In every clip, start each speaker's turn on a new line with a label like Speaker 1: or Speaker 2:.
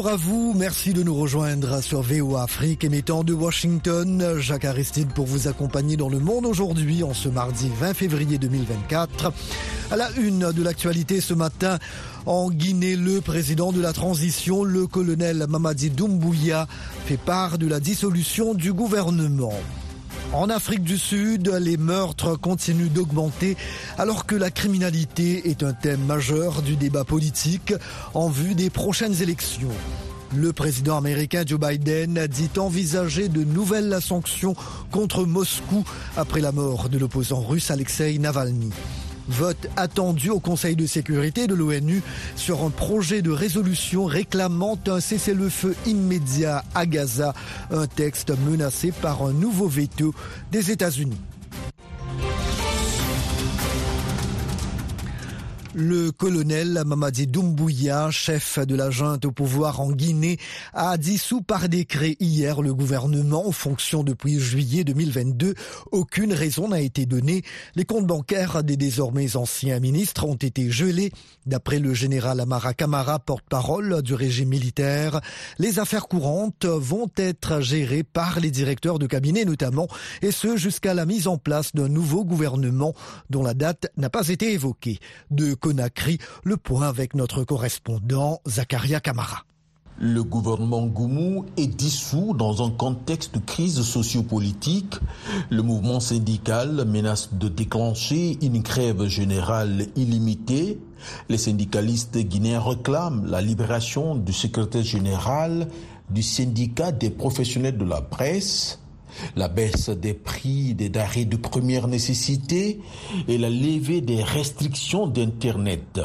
Speaker 1: Bonjour à vous, merci de nous rejoindre sur VOA Afrique émettant de Washington. Jacques Aristide pour vous accompagner dans le monde aujourd'hui en ce mardi 20 février 2024. À la une de l'actualité ce matin, en Guinée, le président de la transition, le colonel Mamadi Doumbouya, fait part de la dissolution du gouvernement. En Afrique du Sud, les meurtres continuent d'augmenter alors que la criminalité est un thème majeur du débat politique en vue des prochaines élections. Le président américain Joe Biden dit envisager de nouvelles sanctions contre Moscou après la mort de l'opposant russe Alexei Navalny. Vote attendu au Conseil de sécurité de l'ONU sur un projet de résolution réclamant un cessez-le-feu immédiat à Gaza, un texte menacé par un nouveau veto des États-Unis. Le colonel Mamadi Doumbouya, chef de la junte au pouvoir en Guinée, a dissous par décret hier le gouvernement en fonction depuis juillet 2022. Aucune raison n'a été donnée. Les comptes bancaires des désormais anciens ministres ont été gelés. D'après le général Amara Kamara, porte-parole du régime militaire, les affaires courantes vont être gérées par les directeurs de cabinet notamment, et ce jusqu'à la mise en place d'un nouveau gouvernement dont la date n'a pas été évoquée. Conakry. Le point avec notre correspondant Zakaria Kamara.
Speaker 2: Le gouvernement Goumou est dissous dans un contexte de crise sociopolitique. Le mouvement syndical menace de déclencher une grève générale illimitée. Les syndicalistes guinéens réclament la libération du secrétaire général du syndicat des professionnels de la presse la baisse des prix des denrées de première nécessité et la levée des restrictions d'Internet.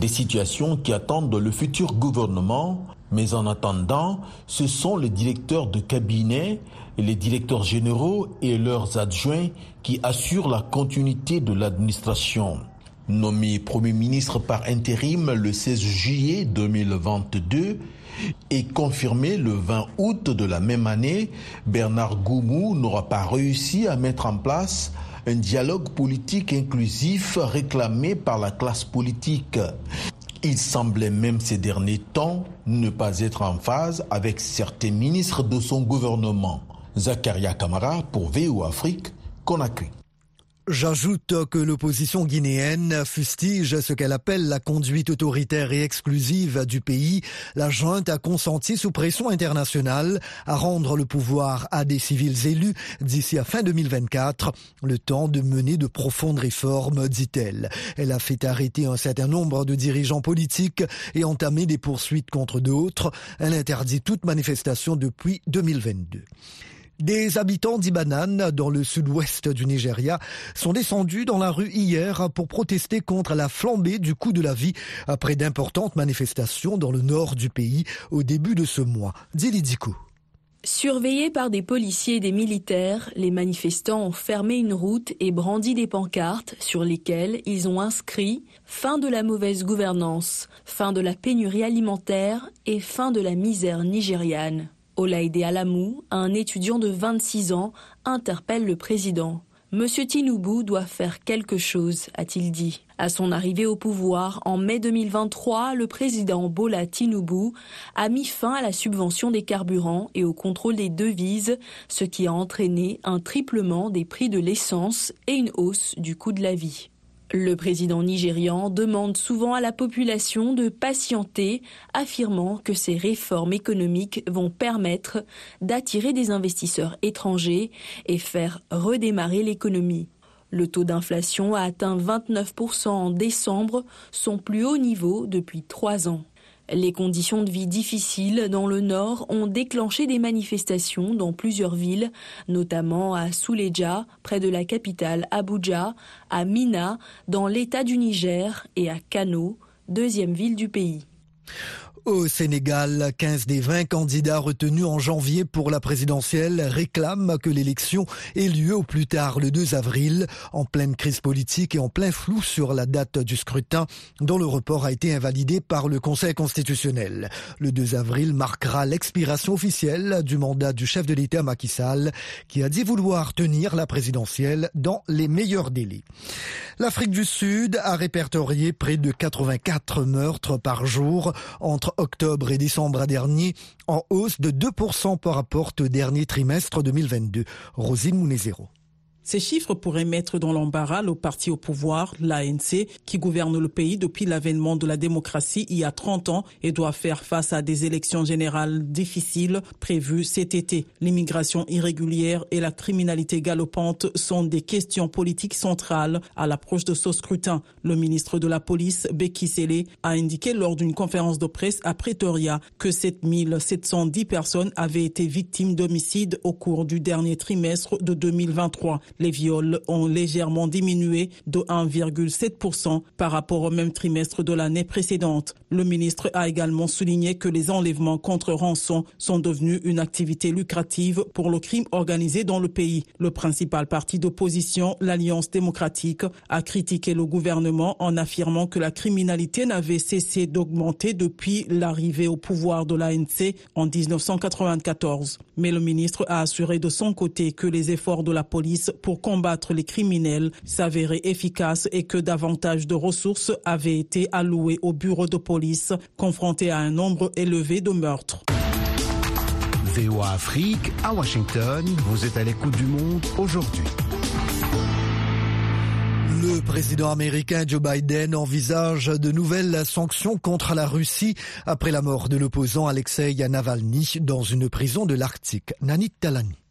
Speaker 2: Des situations qui attendent le futur gouvernement, mais en attendant, ce sont les directeurs de cabinet, les directeurs généraux et leurs adjoints qui assurent la continuité de l'administration. Nommé Premier ministre par intérim le 16 juillet 2022, et confirmé le 20 août de la même année, Bernard Goumou n'aura pas réussi à mettre en place un dialogue politique inclusif réclamé par la classe politique. Il semblait même ces derniers temps ne pas être en phase avec certains ministres de son gouvernement. Zakaria Kamara pour VO Afrique, Conakry.
Speaker 1: J'ajoute que l'opposition guinéenne fustige ce qu'elle appelle la conduite autoritaire et exclusive du pays. La junte a consenti sous pression internationale à rendre le pouvoir à des civils élus d'ici à fin 2024, le temps de mener de profondes réformes, dit-elle. Elle a fait arrêter un certain nombre de dirigeants politiques et entamer des poursuites contre d'autres. Elle interdit toute manifestation depuis 2022. Des habitants d'Ibanan, dans le sud-ouest du Nigeria, sont descendus dans la rue hier pour protester contre la flambée du coût de la vie après d'importantes manifestations dans le nord du pays au début de ce mois. Dilidico.
Speaker 3: Surveillés par des policiers et des militaires, les manifestants ont fermé une route et brandi des pancartes sur lesquelles ils ont inscrit fin de la mauvaise gouvernance, fin de la pénurie alimentaire et fin de la misère nigériane. Olaïde Alamou, un étudiant de 26 ans, interpelle le président. Monsieur Tinubu doit faire quelque chose, a-t-il dit. À son arrivée au pouvoir en mai 2023, le président Bola Tinubu a mis fin à la subvention des carburants et au contrôle des devises, ce qui a entraîné un triplement des prix de l'essence et une hausse du coût de la vie. Le président nigérian demande souvent à la population de patienter, affirmant que ces réformes économiques vont permettre d'attirer des investisseurs étrangers et faire redémarrer l'économie. Le taux d'inflation a atteint 29% en décembre, son plus haut niveau depuis trois ans. Les conditions de vie difficiles dans le nord ont déclenché des manifestations dans plusieurs villes, notamment à Souleja, près de la capitale Abuja, à Mina, dans l'état du Niger, et à Kano, deuxième ville du pays.
Speaker 1: Au Sénégal, 15 des 20 candidats retenus en janvier pour la présidentielle réclament que l'élection ait lieu au plus tard le 2 avril, en pleine crise politique et en plein flou sur la date du scrutin, dont le report a été invalidé par le Conseil constitutionnel. Le 2 avril marquera l'expiration officielle du mandat du chef de l'État Macky Sall, qui a dit vouloir tenir la présidentielle dans les meilleurs délais. L'Afrique du Sud a répertorié près de 84 meurtres par jour entre octobre et décembre dernier, en hausse de 2% par rapport au dernier trimestre 2022. Rosine Mounezero.
Speaker 4: Ces chiffres pourraient mettre dans l'embarras le parti au pouvoir, l'ANC, qui gouverne le pays depuis l'avènement de la démocratie il y a 30 ans et doit faire face à des élections générales difficiles prévues cet été. L'immigration irrégulière et la criminalité galopante sont des questions politiques centrales à l'approche de ce scrutin. Le ministre de la Police, Becky Sele, a indiqué lors d'une conférence de presse à Pretoria que 7710 personnes avaient été victimes d'homicides au cours du dernier trimestre de 2023. Les viols ont légèrement diminué de 1,7% par rapport au même trimestre de l'année précédente. Le ministre a également souligné que les enlèvements contre rançon sont devenus une activité lucrative pour le crime organisé dans le pays. Le principal parti d'opposition, l'Alliance démocratique, a critiqué le gouvernement en affirmant que la criminalité n'avait cessé d'augmenter depuis l'arrivée au pouvoir de l'ANC en 1994. Mais le ministre a assuré de son côté que les efforts de la police pour combattre les criminels s'avéraient efficaces et que davantage de ressources avaient été allouées au bureau de police confronté à un nombre élevé de meurtres.
Speaker 5: VOA Afrique à Washington, vous êtes à l'écoute du monde aujourd'hui.
Speaker 1: Le président américain Joe Biden envisage de nouvelles sanctions contre la Russie après la mort de l'opposant Alexei Navalny dans une prison de l'Arctique. Nanit Talani.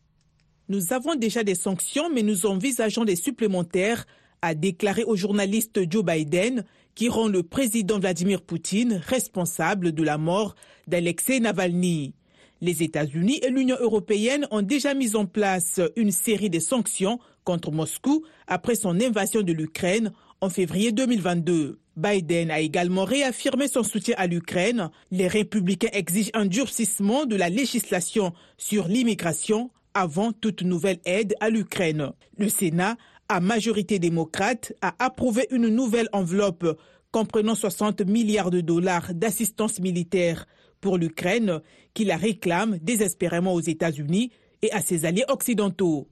Speaker 6: Nous avons déjà des sanctions, mais nous envisageons des supplémentaires, a déclaré au journaliste Joe Biden, qui rend le président Vladimir Poutine responsable de la mort d'Alexei Navalny. Les États-Unis et l'Union européenne ont déjà mis en place une série de sanctions contre Moscou après son invasion de l'Ukraine en février 2022. Biden a également réaffirmé son soutien à l'Ukraine. Les républicains exigent un durcissement de la législation sur l'immigration avant toute nouvelle aide à l'Ukraine. Le Sénat, à majorité démocrate, a approuvé une nouvelle enveloppe comprenant 60 milliards de dollars d'assistance militaire pour l'Ukraine, qui la réclame désespérément aux États-Unis et à ses alliés occidentaux.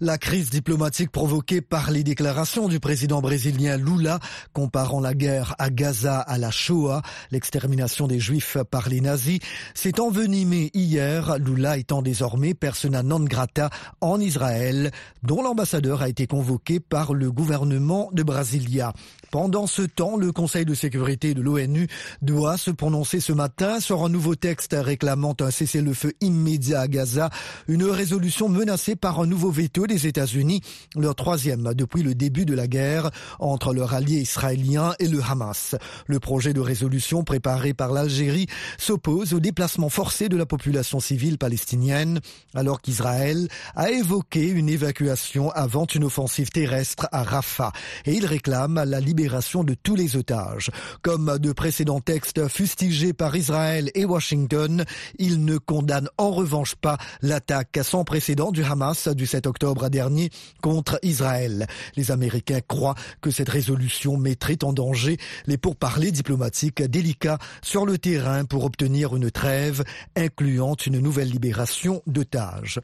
Speaker 1: La crise diplomatique provoquée par les déclarations du président brésilien Lula comparant la guerre à Gaza à la Shoah, l'extermination des juifs par les nazis, s'est envenimée hier, Lula étant désormais persona non grata en Israël, dont l'ambassadeur a été convoqué par le gouvernement de Brasilia. Pendant ce temps, le Conseil de sécurité de l'ONU doit se prononcer ce matin sur un nouveau texte réclamant un cessez-le-feu immédiat à Gaza, une résolution menacée par un nouveau veto des États-Unis, leur troisième depuis le début de la guerre entre leur allié israélien et le Hamas. Le projet de résolution préparé par l'Algérie s'oppose au déplacement forcé de la population civile palestinienne, alors qu'Israël a évoqué une évacuation avant une offensive terrestre à Rafah, et il réclame la libération de tous les otages. Comme de précédents textes fustigés par Israël et Washington, il ne condamne en revanche pas l'attaque sans précédent du Hamas du 7 octobre dernier contre Israël. Les Américains croient que cette résolution mettrait en danger les pourparlers diplomatiques délicats sur le terrain pour obtenir une trêve incluant une nouvelle libération d'otages.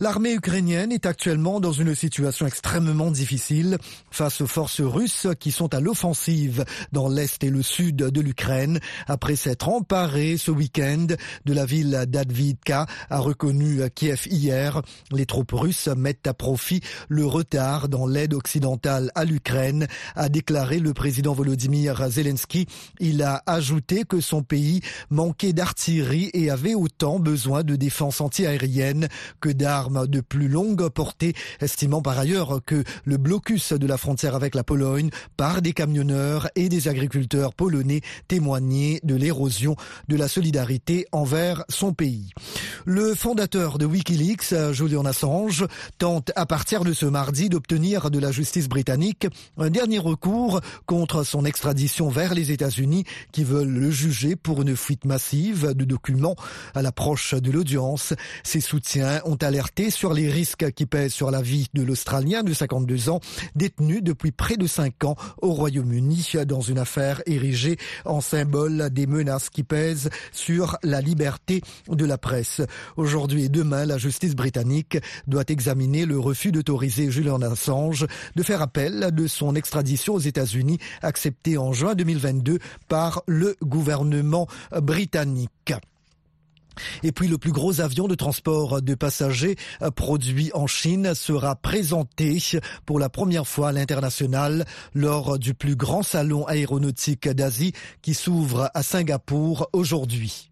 Speaker 1: L'armée ukrainienne est actuellement dans une situation extrêmement difficile face aux forces russes qui sont à l'offensive dans l'est et le sud de l'Ukraine après s'être emparé ce week-end de la ville d'Advidka, a reconnu Kiev hier. Les troupes russes mettent à profit le retard dans l'aide occidentale à l'Ukraine, a déclaré le président Volodymyr Zelensky. Il a ajouté que son pays manquait d'artillerie et avait autant besoin de défense antiaérienne que d'armes de plus longue portée, estimant par ailleurs que le blocus de la frontière avec la Pologne par des camionneurs et des agriculteurs polonais témoignait de l'érosion de la solidarité envers son pays. Le fondateur de Wikileaks, Julian Assange, tente à partir de ce mardi d'obtenir de la justice britannique un dernier recours contre son extradition vers les États-Unis qui veulent le juger pour une fuite massive de documents à l'approche de l'audience. Ses soutiens ont alerté sur les risques qui pèsent sur la vie de l'Australien de 52 ans détenu depuis près de 5 ans au Royaume-Uni dans une affaire érigée en symbole des menaces qui pèsent sur la liberté de la presse. Aujourd'hui et demain, la justice britannique doit examiner le refus d'autoriser Julian Assange de faire appel de son extradition aux États-Unis, accepté en juin 2022 par le gouvernement britannique. Et puis le plus gros avion de transport de passagers euh, produit en Chine sera présenté pour la première fois à l'international lors du plus grand salon aéronautique d'Asie qui s'ouvre à Singapour aujourd'hui.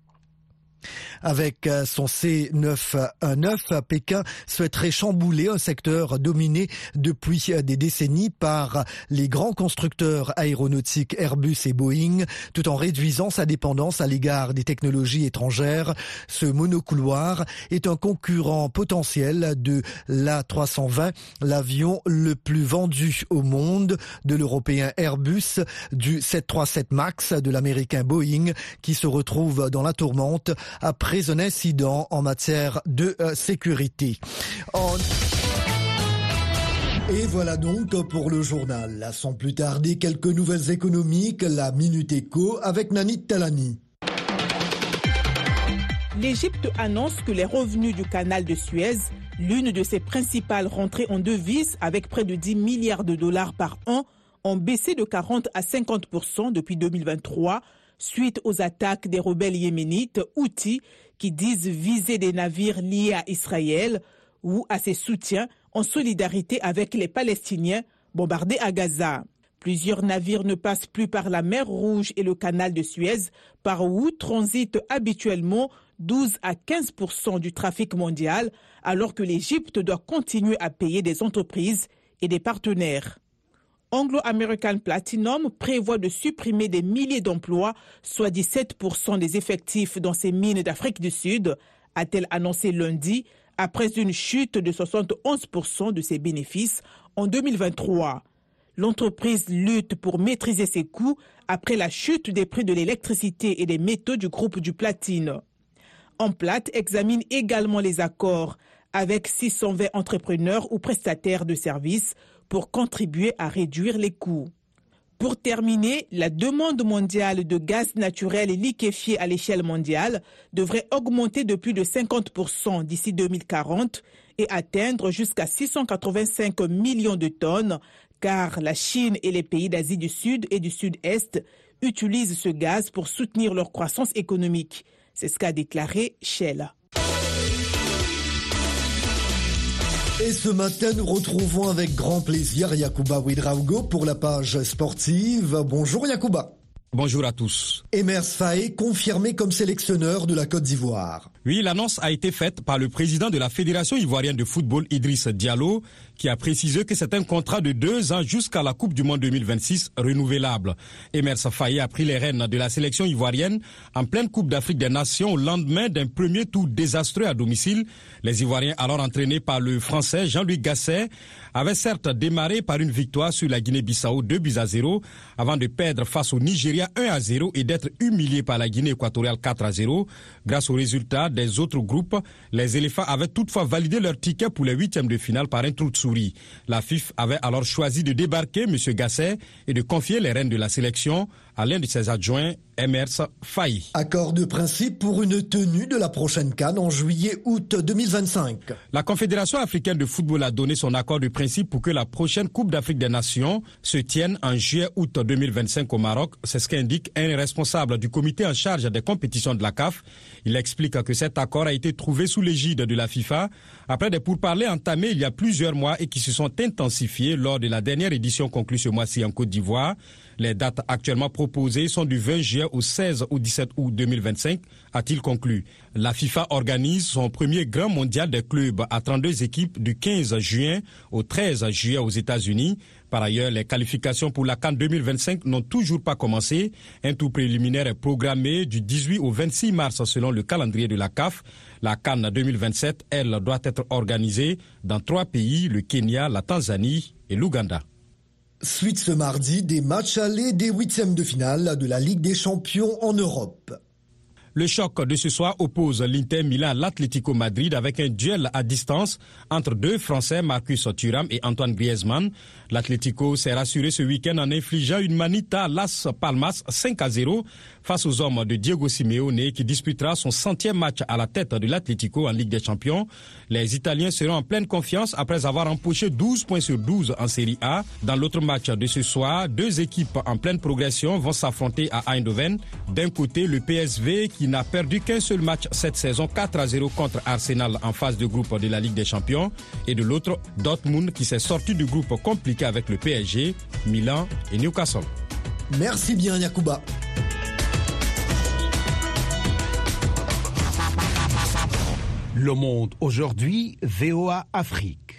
Speaker 1: Avec euh, son C919, Pékin souhaiterait chambouler un secteur dominé depuis euh, des décennies par les grands constructeurs aéronautiques Airbus et Boeing, tout en réduisant sa dépendance à l'égard des technologies étrangères. Ce monocouloir est un concurrent potentiel de l'A320, l'avion le plus vendu au monde, de l'européen Airbus, du 737 MAX, de l'américain Boeing, qui se retrouve dans la tourmente après un incident en matière de euh, sécurité. Et voilà donc pour le journal. Sans plus tarder, quelques nouvelles économiques, la Minute Éco avec Nanit Talani.
Speaker 6: L'Égypte annonce que les revenus du canal de Suez, l'une de ses principales rentrées en devises avec près de 10 milliards de dollars par an, ont baissé de 40 à 50% depuis 2023 suite aux attaques des rebelles yéménites Houthis qui disent viser des navires liés à Israël ou à ses soutiens en solidarité avec les Palestiniens bombardés à Gaza. Plusieurs navires ne passent plus par la mer Rouge et le canal de Suez, par où transitent habituellement 12 à 15 du trafic mondial, alors que l'Égypte doit continuer à payer des entreprises et des partenaires. Anglo-American Platinum prévoit de supprimer des milliers d'emplois, soit 17% des effectifs dans ses mines d'Afrique du Sud, a-t-elle annoncé lundi, après une chute de 71% de ses bénéfices en 2023. L'entreprise lutte pour maîtriser ses coûts après la chute des prix de l'électricité et des métaux du groupe du platine. Emplat examine également les accords avec 620 entrepreneurs ou prestataires de services pour contribuer à réduire les coûts. Pour terminer, la demande mondiale de gaz naturel liquéfié à l'échelle mondiale devrait augmenter de plus de 50% d'ici 2040 et atteindre jusqu'à 685 millions de tonnes, car la Chine et les pays d'Asie du Sud et du Sud-Est utilisent ce gaz pour soutenir leur croissance économique. C'est ce qu'a déclaré Shell.
Speaker 1: Et ce matin, nous retrouvons avec grand plaisir Yakuba Ouidraogo pour la page sportive. Bonjour Yakuba.
Speaker 7: Bonjour à tous.
Speaker 1: Emers Faé confirmé comme sélectionneur de la Côte d'Ivoire.
Speaker 7: Oui, l'annonce a été faite par le président de la Fédération ivoirienne de football, Idriss Diallo, qui a précisé que c'est un contrat de deux ans jusqu'à la Coupe du Monde 2026 renouvelable. Emers Faye a pris les rênes de la sélection ivoirienne en pleine Coupe d'Afrique des Nations au lendemain d'un premier tour désastreux à domicile. Les Ivoiriens, alors entraînés par le Français Jean-Louis Gasset, avaient certes démarré par une victoire sur la Guinée-Bissau 2 buts à 0 avant de perdre face au Nigeria 1 à 0 et d'être humiliés par la Guinée équatoriale 4 à 0. Grâce aux résultats des autres groupes, les éléphants avaient toutefois validé leur ticket pour les huitièmes de finale par un trou de souris. La FIF avait alors choisi de débarquer M. Gasset et de confier les rênes de la sélection à l'un de ses adjoints, Emers Faye.
Speaker 1: Accord de principe pour une tenue de la prochaine Cannes en juillet-août 2025.
Speaker 7: La Confédération africaine de football a donné son accord de principe pour que la prochaine Coupe d'Afrique des Nations se tienne en juillet-août 2025 au Maroc. C'est ce qu'indique un responsable du comité en charge des compétitions de la CAF. Il explique que cet accord a été trouvé sous l'égide de la FIFA après des pourparlers entamés il y a plusieurs mois et qui se sont intensifiés lors de la dernière édition conclue ce mois-ci en Côte d'Ivoire. Les dates actuellement proposées sont du 20 juillet au 16 ou 17 août 2025, a-t-il conclu. La FIFA organise son premier grand mondial des clubs à 32 équipes du 15 juin au 13 juillet aux États-Unis. Par ailleurs, les qualifications pour la Cannes 2025 n'ont toujours pas commencé. Un tour préliminaire est programmé du 18 au 26 mars selon le calendrier de la CAF. La Cannes 2027, elle, doit être organisée dans trois pays, le Kenya, la Tanzanie et l'Ouganda.
Speaker 1: Suite ce mardi des matchs allés des huitièmes de finale de la Ligue des champions en Europe.
Speaker 7: Le choc de ce soir oppose l'Inter Milan à l'Atlético Madrid avec un duel à distance entre deux Français, Marcus Thuram et Antoine Griezmann. L'Atlético s'est rassuré ce week-end en infligeant une manita à Las Palmas 5 à 0 face aux hommes de Diego Simeone qui disputera son centième match à la tête de l'Atlético en Ligue des Champions. Les Italiens seront en pleine confiance après avoir empoché 12 points sur 12 en Série A. Dans l'autre match de ce soir, deux équipes en pleine progression vont s'affronter à Eindhoven. D'un côté, le PSV qui n'a perdu qu'un seul match cette saison 4 à 0 contre Arsenal en phase de groupe de la Ligue des Champions. Et de l'autre, Dortmund qui s'est sorti du groupe compliqué avec le PSG, Milan et Newcastle.
Speaker 1: Merci bien Yakuba.
Speaker 5: Le Monde aujourd'hui, VOA Afrique.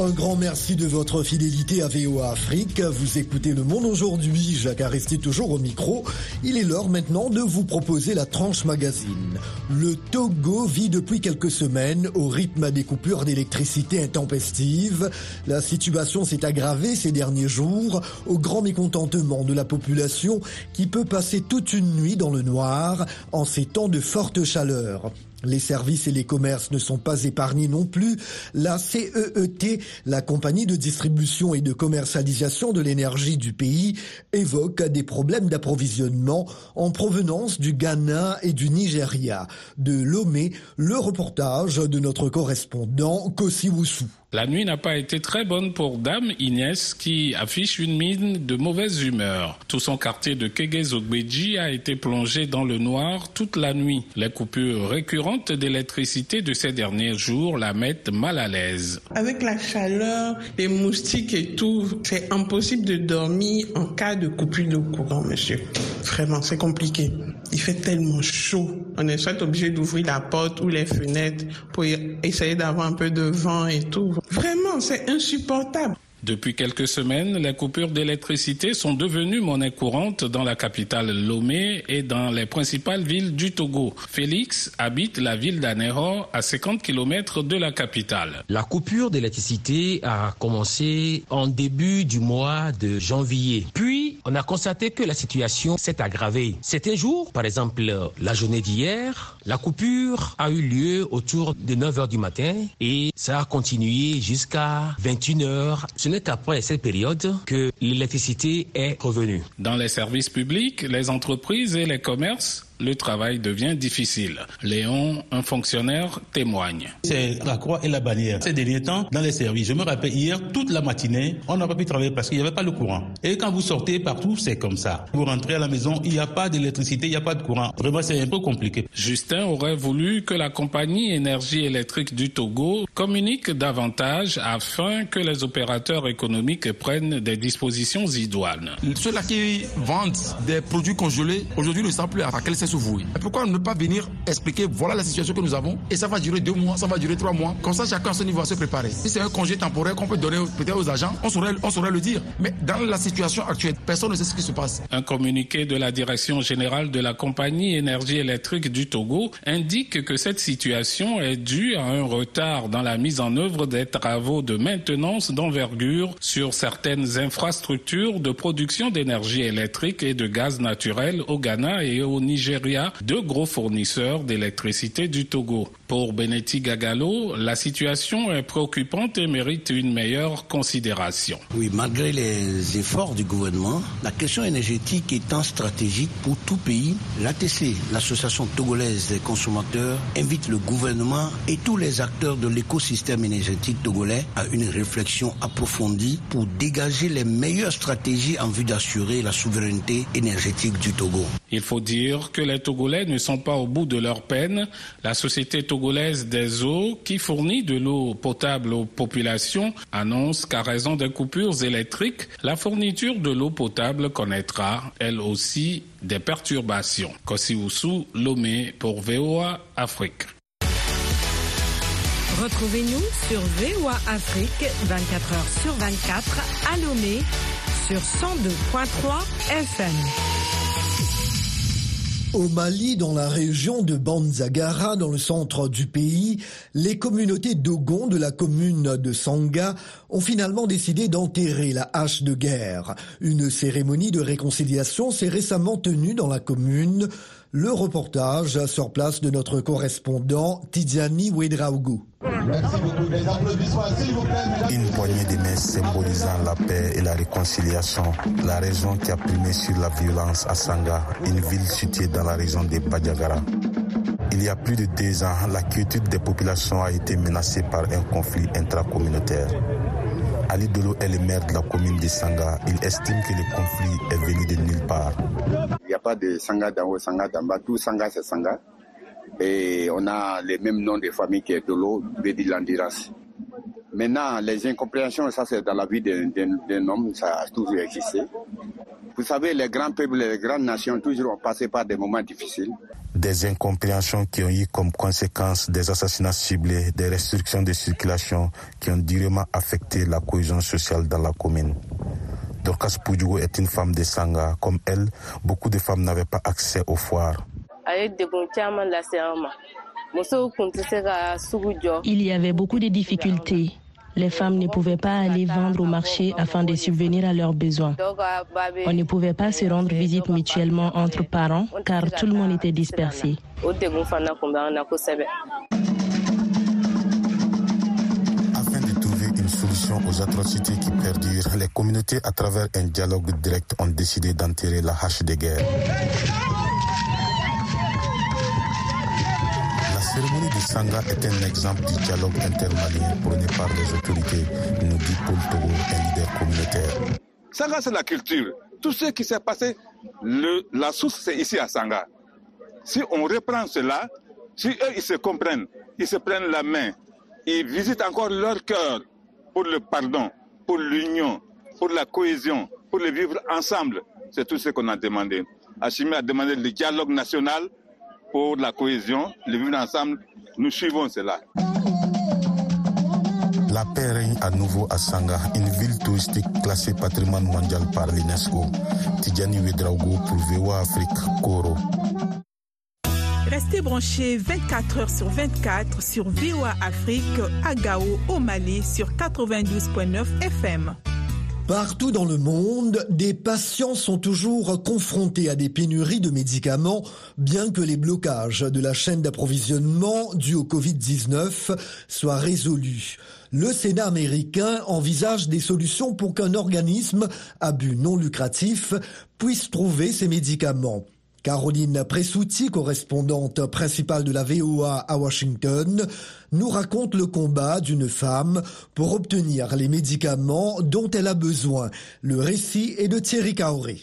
Speaker 1: Un grand merci de votre fidélité à VOA Afrique. Vous écoutez Le Monde aujourd'hui. Jacques Aristide toujours au micro. Il est l'heure maintenant de vous proposer la tranche magazine. Le Togo vit depuis quelques semaines au rythme des coupures d'électricité intempestives. La situation s'est aggravée ces derniers jours au grand mécontentement de la population qui peut passer toute une nuit dans le noir en ces temps de forte chaleur. Les services et les commerces ne sont pas épargnés non plus. La CEET, la compagnie de distribution et de commercialisation de l'énergie du pays, évoque des problèmes d'approvisionnement en provenance du Ghana et du Nigeria. De Lomé, le reportage de notre correspondant Kossi Woussou.
Speaker 8: La nuit n'a pas été très bonne pour Dame Inès qui affiche une mine de mauvaise humeur. Tout son quartier de Kegezogbeji a été plongé dans le noir toute la nuit. Les coupures récurrentes d'électricité de ces derniers jours la mettent mal à l'aise.
Speaker 9: Avec la chaleur, les moustiques et tout, c'est impossible de dormir en cas de coupure de courant, monsieur. Vraiment, c'est compliqué. Il fait tellement chaud. On est soit obligé d'ouvrir la porte ou les fenêtres pour essayer d'avoir un peu de vent et tout. Vraiment, c'est insupportable.
Speaker 8: Depuis quelques semaines, les coupures d'électricité sont devenues monnaie courante dans la capitale Lomé et dans les principales villes du Togo. Félix habite la ville d'Anéro à 50 km de la capitale.
Speaker 10: La coupure d'électricité a commencé en début du mois de janvier. Puis, on a constaté que la situation s'est aggravée. C'était jour, par exemple, la journée d'hier, la coupure a eu lieu autour de 9 h du matin et ça a continué jusqu'à 21 h Ce n'est qu'après cette période que l'électricité est revenue?
Speaker 8: Dans les services publics, les entreprises et les commerces, le travail devient difficile. Léon, un fonctionnaire, témoigne.
Speaker 11: C'est la croix et la bannière. Ces derniers temps, dans les services, je me rappelle hier, toute la matinée, on n'a pas pu travailler parce qu'il n'y avait pas le courant. Et quand vous sortez partout, c'est comme ça. Vous rentrez à la maison, il n'y a pas d'électricité, il n'y a pas de courant. Vraiment, c'est un peu compliqué.
Speaker 8: Justin aurait voulu que la compagnie énergie électrique du Togo communique davantage afin que les opérateurs économiques prennent des dispositions idoines.
Speaker 12: Ceux-là qui vendent des produits congelés, aujourd'hui ne savent plus à quel Pourquoi ne pas venir expliquer voilà la situation que nous avons et ça va durer deux mois, ça va durer trois mois. Comme ça, chacun à son niveau se préparer. Si c'est un congé temporaire qu'on peut donner peut-être aux agents, on saurait, on saurait le dire. Mais dans la situation actuelle, personne ne sait ce qui se passe.
Speaker 8: Un communiqué de la direction générale de la compagnie énergie électrique du Togo indique que cette situation est due à un retard dans la mise en œuvre des travaux de maintenance d'envergure sur certaines infrastructures de production d'énergie électrique et de gaz naturel au Ghana et au Nigeria deux gros fournisseurs d'électricité du Togo. Pour Benetti Gagalo, la situation est préoccupante et mérite une meilleure considération.
Speaker 13: Oui, malgré les efforts du gouvernement, la question énergétique étant stratégique pour tout pays, l'ATC, l'Association togolaise des consommateurs, invite le gouvernement et tous les acteurs de l'écosystème énergétique togolais à une réflexion approfondie pour dégager les meilleures stratégies en vue d'assurer la souveraineté énergétique du Togo.
Speaker 8: Il faut dire que les Togolais ne sont pas au bout de leur peine. La société togolaise des eaux, qui fournit de l'eau potable aux populations, annonce qu'à raison des coupures électriques, la fourniture de l'eau potable connaîtra, elle aussi, des perturbations. Kosiwusu, Lomé pour VOA Afrique.
Speaker 14: Retrouvez-nous sur VOA Afrique 24 h sur 24 à Lomé sur 102.3 FM.
Speaker 1: Au Mali, dans la région de Banzagara, dans le centre du pays, les communautés Dogon de la commune de Sanga ont finalement décidé d'enterrer la hache de guerre. Une cérémonie de réconciliation s'est récemment tenue dans la commune. Le reportage sur place de notre correspondant Tidjani Wedraougou.
Speaker 15: Une poignée de mains symbolisant la paix et la réconciliation, la raison qui a primé sur la violence à Sanga, une ville située dans la région de Badjagara. Il y a plus de deux ans, la quiétude des populations a été menacée par un conflit intracommunautaire. Ali Dolo est le maire de la commune de Sanga. Il estime que le conflit est venu de nulle part.
Speaker 16: Il n'y a pas de Sanga d'en haut, Sanga d'en bas. Tout Sanga, c'est Sanga. Et on a les mêmes noms de famille qui est Dolo, Bedi Landiras. Maintenant, les incompréhensions, ça c'est dans la vie d'un homme, ça a toujours existé. Vous savez, les grands peuples, les grandes nations, toujours ont passé par des moments difficiles.
Speaker 15: Des incompréhensions qui ont eu comme conséquence des assassinats ciblés, des restrictions de circulation qui ont durement affecté la cohésion sociale dans la commune. Dorcas Poudjougo est une femme de Sanga. Comme elle, beaucoup de femmes n'avaient pas accès aux foires.
Speaker 17: Il y avait beaucoup de difficultés. Les femmes ne pouvaient pas aller vendre au marché afin de subvenir à leurs besoins. On ne pouvait pas se rendre visite mutuellement entre parents car tout le monde était dispersé.
Speaker 15: Afin de trouver une solution aux atrocités qui perdurent, les communautés, à travers un dialogue direct, ont décidé d'enterrer la hache de guerre. Cérémonie de Sanga est un exemple du dialogue intermalien prôné par les autorités, nous dit Paul Togo, un leader communautaire.
Speaker 18: Sanga, c'est la culture. Tout ce qui s'est passé, la source, c'est ici à Sanga. Si on reprend cela, si eux, ils se comprennent, ils se prennent la main, ils visitent encore leur cœur pour le pardon, pour l'union, pour la cohésion, pour le vivre ensemble, c'est tout ce qu'on a demandé. Hachimi a demandé le dialogue national, pour la cohésion, le vivre ensemble, nous suivons cela.
Speaker 15: La paix règne à nouveau à Sanga, une ville touristique classée patrimoine mondial par l'UNESCO. Tidjani Wedraogo pour VOA Afrique, Koro.
Speaker 6: Restez branchés 24 heures sur 24 sur VOA Afrique à Gao, au Mali, sur 92.9 FM.
Speaker 1: Partout dans le monde, des patients sont toujours confrontés à des pénuries de médicaments, bien que les blocages de la chaîne d'approvisionnement dus au Covid-19 soient résolus. Le Sénat américain envisage des solutions pour qu'un organisme à but non lucratif puisse trouver ces médicaments. Caroline Pressouti, correspondante principale de la VOA à Washington, nous raconte le combat d'une femme pour obtenir les médicaments dont elle a besoin. Le récit est de Thierry Kaoré.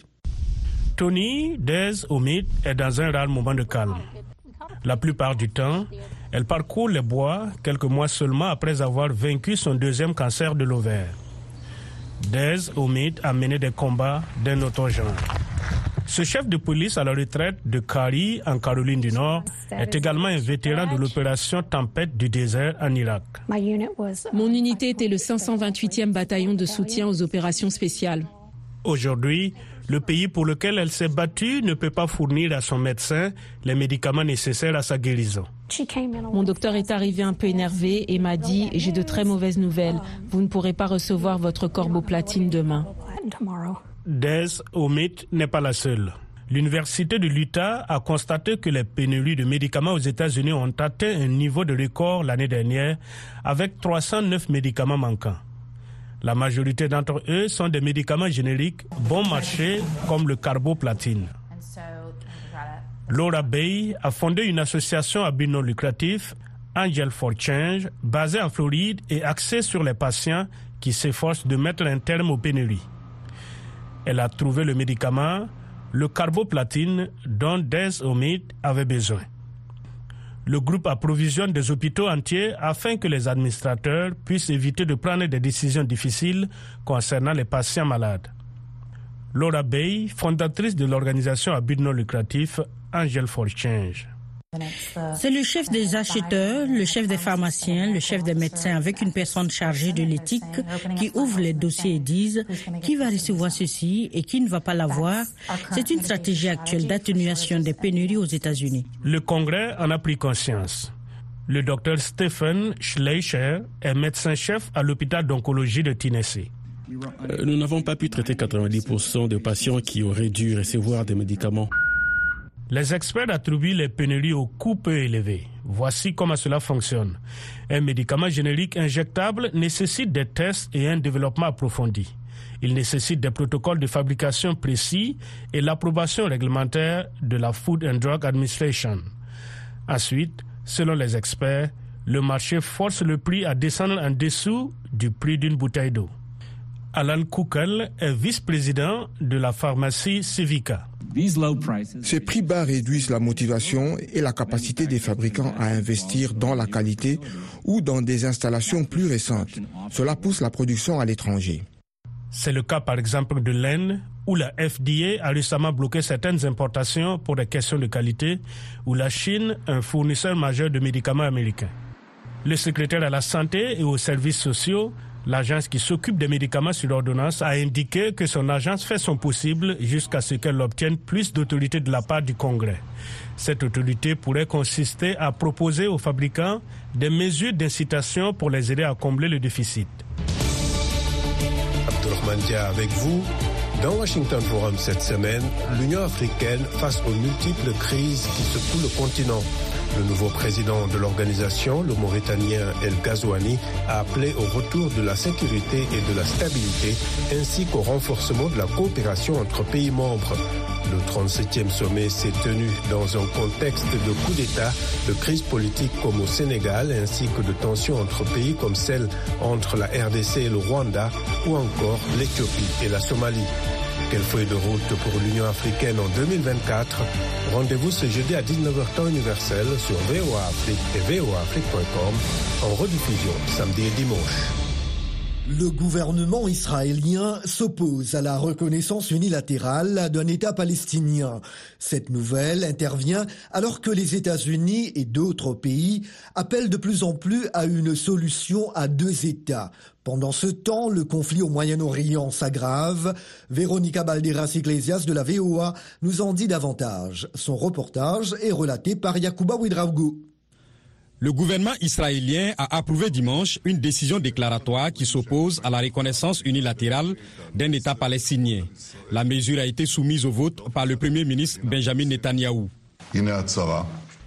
Speaker 19: Tony Dez Omid est dans un rare moment de calme. La plupart du temps, elle parcourt les bois quelques mois seulement après avoir vaincu son deuxième cancer de l'ovaire. Dez Omid a mené des combats d'un autre genre. Ce chef de police à la retraite de Kari, en Caroline du Nord, est également un vétéran de l'opération Tempête du désert en Irak.
Speaker 20: Mon unité était le 528e bataillon de soutien aux opérations spéciales.
Speaker 19: Aujourd'hui, le pays pour lequel elle s'est battue ne peut pas fournir à son médecin les médicaments nécessaires à sa guérison.
Speaker 20: Mon docteur est arrivé un peu énervé et m'a dit J'ai de très mauvaises nouvelles. Vous ne pourrez pas recevoir votre corboplatine demain.
Speaker 19: Des Omid n'est pas la seule. L'Université de l'Utah a constaté que les pénuries de médicaments aux États-Unis ont atteint un niveau de record l'année dernière avec 309 médicaments manquants. La majorité d'entre eux sont des médicaments génériques bon marché comme le carboplatine. Laura Bay a fondé une association à but non lucratif, Angel for Change, basée en Floride et axée sur les patients qui s'efforcent de mettre un terme aux pénuries. Elle a trouvé le médicament, le carboplatine, dont Des Omid avait besoin. Le groupe approvisionne des hôpitaux entiers afin que les administrateurs puissent éviter de prendre des décisions difficiles concernant les patients malades. Laura Bay, fondatrice de l'organisation à but non lucratif Angel for Change.
Speaker 21: C'est le chef des acheteurs, le chef des pharmaciens, le chef des médecins avec une personne chargée de l'éthique qui ouvre les dossiers et disent qui va recevoir ceci et qui ne va pas l'avoir. C'est une stratégie actuelle d'atténuation des pénuries aux États-Unis.
Speaker 19: Le Congrès en a pris conscience. Le docteur Stephen Schleicher est médecin-chef à l'hôpital d'oncologie de Tennessee.
Speaker 22: Euh, nous n'avons pas pu traiter 90% de patients qui auraient dû recevoir des médicaments.
Speaker 19: Les experts attribuent les pénuries au coût peu élevé. Voici comment cela fonctionne. Un médicament générique injectable nécessite des tests et un développement approfondi. Il nécessite des protocoles de fabrication précis et l'approbation réglementaire de la Food and Drug Administration. Ensuite, selon les experts, le marché force le prix à descendre en dessous du prix d'une bouteille d'eau. Alan Kukel est vice-président de la pharmacie Civica.
Speaker 23: Ces prix bas réduisent la motivation et la capacité des fabricants à investir dans la qualité ou dans des installations plus récentes. Cela pousse la production à l'étranger.
Speaker 19: C'est le cas par exemple de l'Inde, où la FDA a récemment bloqué certaines importations pour des questions de qualité, ou la Chine, un fournisseur majeur de médicaments américains. Le secrétaire à la santé et aux services sociaux L'agence qui s'occupe des médicaments sur ordonnance a indiqué que son agence fait son possible jusqu'à ce qu'elle obtienne plus d'autorité de la part du Congrès. Cette autorité pourrait consister à proposer aux fabricants des mesures d'incitation pour les aider à combler le déficit.
Speaker 24: Abdulrahman avec vous. Dans Washington Forum cette semaine, l'Union africaine face aux multiples crises qui secouent le continent. Le nouveau président de l'organisation, le Mauritanien El Ghazouani, a appelé au retour de la sécurité et de la stabilité, ainsi qu'au renforcement de la coopération entre pays membres. Le 37e sommet s'est tenu dans un contexte de coup d'État, de crise politique comme au Sénégal, ainsi que de tensions entre pays comme celle entre la RDC et le Rwanda, ou encore l'Éthiopie et la Somalie. Quelle feuille de route pour l'Union africaine en 2024 Rendez-vous ce jeudi à 19h temps universel sur VOA Afrique et voaafrique.com en rediffusion samedi et dimanche.
Speaker 1: Le gouvernement israélien s'oppose à la reconnaissance unilatérale d'un État palestinien. Cette nouvelle intervient alors que les États-Unis et d'autres pays appellent de plus en plus à une solution à deux États. Pendant ce temps, le conflit au Moyen-Orient s'aggrave. Véronica Balderas Iglesias de la VOA nous en dit davantage. Son reportage est relaté par Yacouba Ouidraogo.
Speaker 7: Le gouvernement israélien a approuvé dimanche une décision déclaratoire qui s'oppose à la reconnaissance unilatérale d'un État palestinien. La mesure a été soumise au vote par le Premier ministre Benjamin Netanyahou.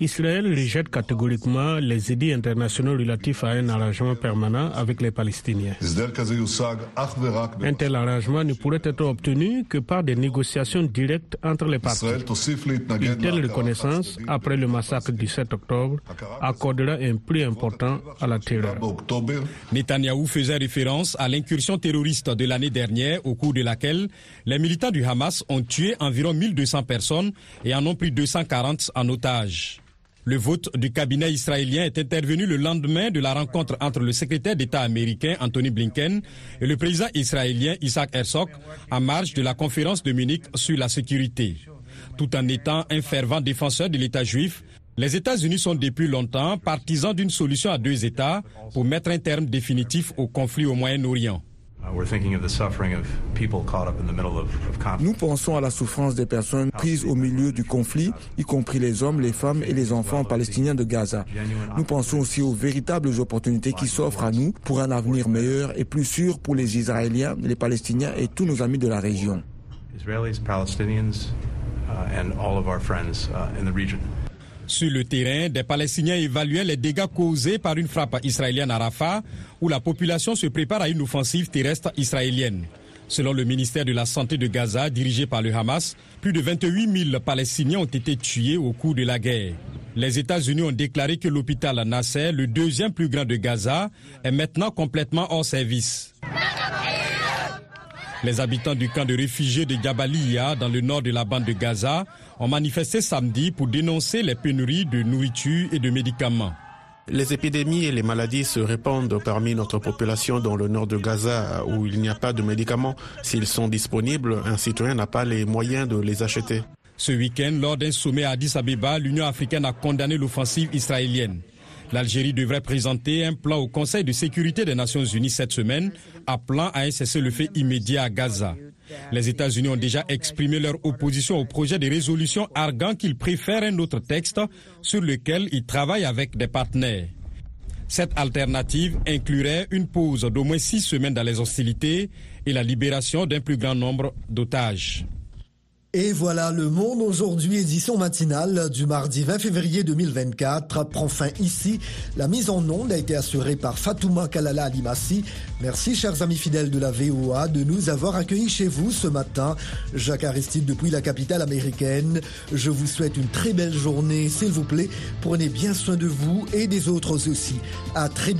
Speaker 19: Israël rejette catégoriquement les édits internationaux relatifs à un arrangement permanent avec les Palestiniens. Un tel arrangement ne pourrait être obtenu que par des négociations directes entre les parties. Une telle reconnaissance, après le massacre du 7 octobre, accordera un prix important à la terreur.
Speaker 7: Netanyahou faisait référence à l'incursion terroriste de l'année dernière, au cours de laquelle les militants du Hamas ont tué environ 1200 personnes et en ont pris 240 en otage. Le vote du cabinet israélien est intervenu le lendemain de la rencontre entre le secrétaire d'État américain Anthony Blinken et le président israélien Isaac Herzog en marge de la conférence de Munich sur la sécurité. Tout en étant un fervent défenseur de l'État juif, les États-Unis sont depuis longtemps partisans d'une solution à deux États pour mettre un terme définitif au conflit au Moyen-Orient.
Speaker 23: Nous pensons à la souffrance des personnes prises au milieu du conflit, y compris les hommes, les femmes et les enfants palestiniens de Gaza. Nous pensons aussi aux véritables opportunités qui s'offrent à nous pour un avenir meilleur et plus sûr pour les Israéliens, les Palestiniens et tous nos amis de la région.
Speaker 7: Sur le terrain, des Palestiniens évaluaient les dégâts causés par une frappe israélienne à Rafah, où la population se prépare à une offensive terrestre israélienne. Selon le ministère de la Santé de Gaza, dirigé par le Hamas, plus de 28 000 Palestiniens ont été tués au cours de la guerre. Les États-Unis ont déclaré que l'hôpital Nasser, le deuxième plus grand de Gaza, est maintenant complètement hors service. Les habitants du camp de réfugiés de Jabalia, dans le nord de la bande de Gaza, ont manifesté samedi pour dénoncer les pénuries de nourriture et de médicaments.
Speaker 22: Les épidémies et les maladies se répandent parmi notre population dans le nord de Gaza où il n'y a pas de médicaments. S'ils sont disponibles, un citoyen n'a pas les moyens de les acheter.
Speaker 7: Ce week-end, lors d'un sommet à Addis Abeba, l'Union africaine a condamné l'offensive israélienne. L'Algérie devrait présenter un plan au Conseil de sécurité des Nations Unies cette semaine, appelant à un cessez-le-feu immédiat à Gaza. Les États-Unis ont déjà exprimé leur opposition au projet de résolution, arguant qu'ils préfèrent un autre texte sur lequel ils travaillent avec des partenaires. Cette alternative inclurait une pause d'au moins six semaines dans les hostilités et la libération d'un plus grand nombre d'otages.
Speaker 1: Et voilà, le monde aujourd'hui, édition matinale du mardi 20 février 2024, prend fin ici. La mise en onde a été assurée par Fatouma Kalala Alimassi. Merci, chers amis fidèles de la VOA, de nous avoir accueillis chez vous ce matin. Jacques Aristide depuis la capitale américaine. Je vous souhaite une très belle journée, s'il vous plaît. Prenez bien soin de vous et des autres aussi. À très bientôt.